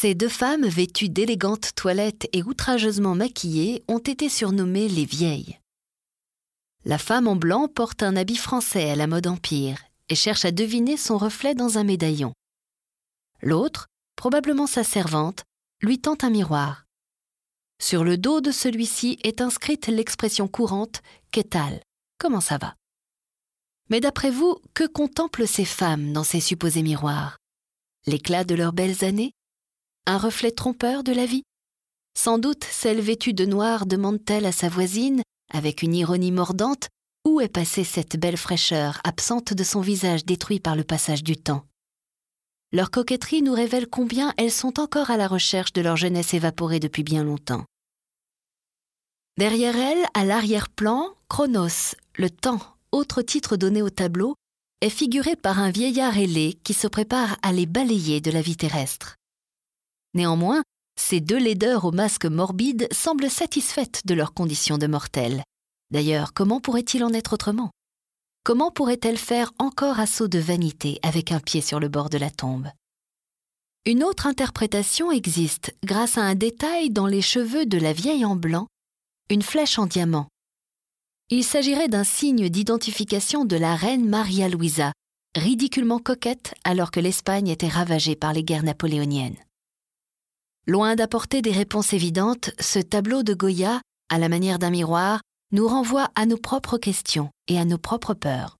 Ces deux femmes, vêtues d'élégantes toilettes et outrageusement maquillées, ont été surnommées les vieilles. La femme en blanc porte un habit français à la mode empire et cherche à deviner son reflet dans un médaillon. L'autre, probablement sa servante, lui tend un miroir. Sur le dos de celui-ci est inscrite l'expression courante Qu'est-elle Comment ça va? Mais d'après vous, que contemplent ces femmes dans ces supposés miroirs? L'éclat de leurs belles années? Un reflet trompeur de la vie Sans doute celle vêtue de noir demande-t-elle à sa voisine, avec une ironie mordante, où est passée cette belle fraîcheur absente de son visage détruit par le passage du temps Leur coquetterie nous révèle combien elles sont encore à la recherche de leur jeunesse évaporée depuis bien longtemps. Derrière elles, à l'arrière-plan, Chronos, le temps, autre titre donné au tableau, est figuré par un vieillard ailé qui se prépare à les balayer de la vie terrestre. Néanmoins, ces deux laideurs au masque morbide semblent satisfaites de leur condition de mortels. D'ailleurs, comment pourrait-il en être autrement? Comment pourrait-elle faire encore assaut de vanité avec un pied sur le bord de la tombe? Une autre interprétation existe grâce à un détail dans les cheveux de la vieille en blanc, une flèche en diamant. Il s'agirait d'un signe d'identification de la reine Maria Luisa, ridiculement coquette alors que l'Espagne était ravagée par les guerres napoléoniennes. Loin d'apporter des réponses évidentes, ce tableau de Goya, à la manière d'un miroir, nous renvoie à nos propres questions et à nos propres peurs.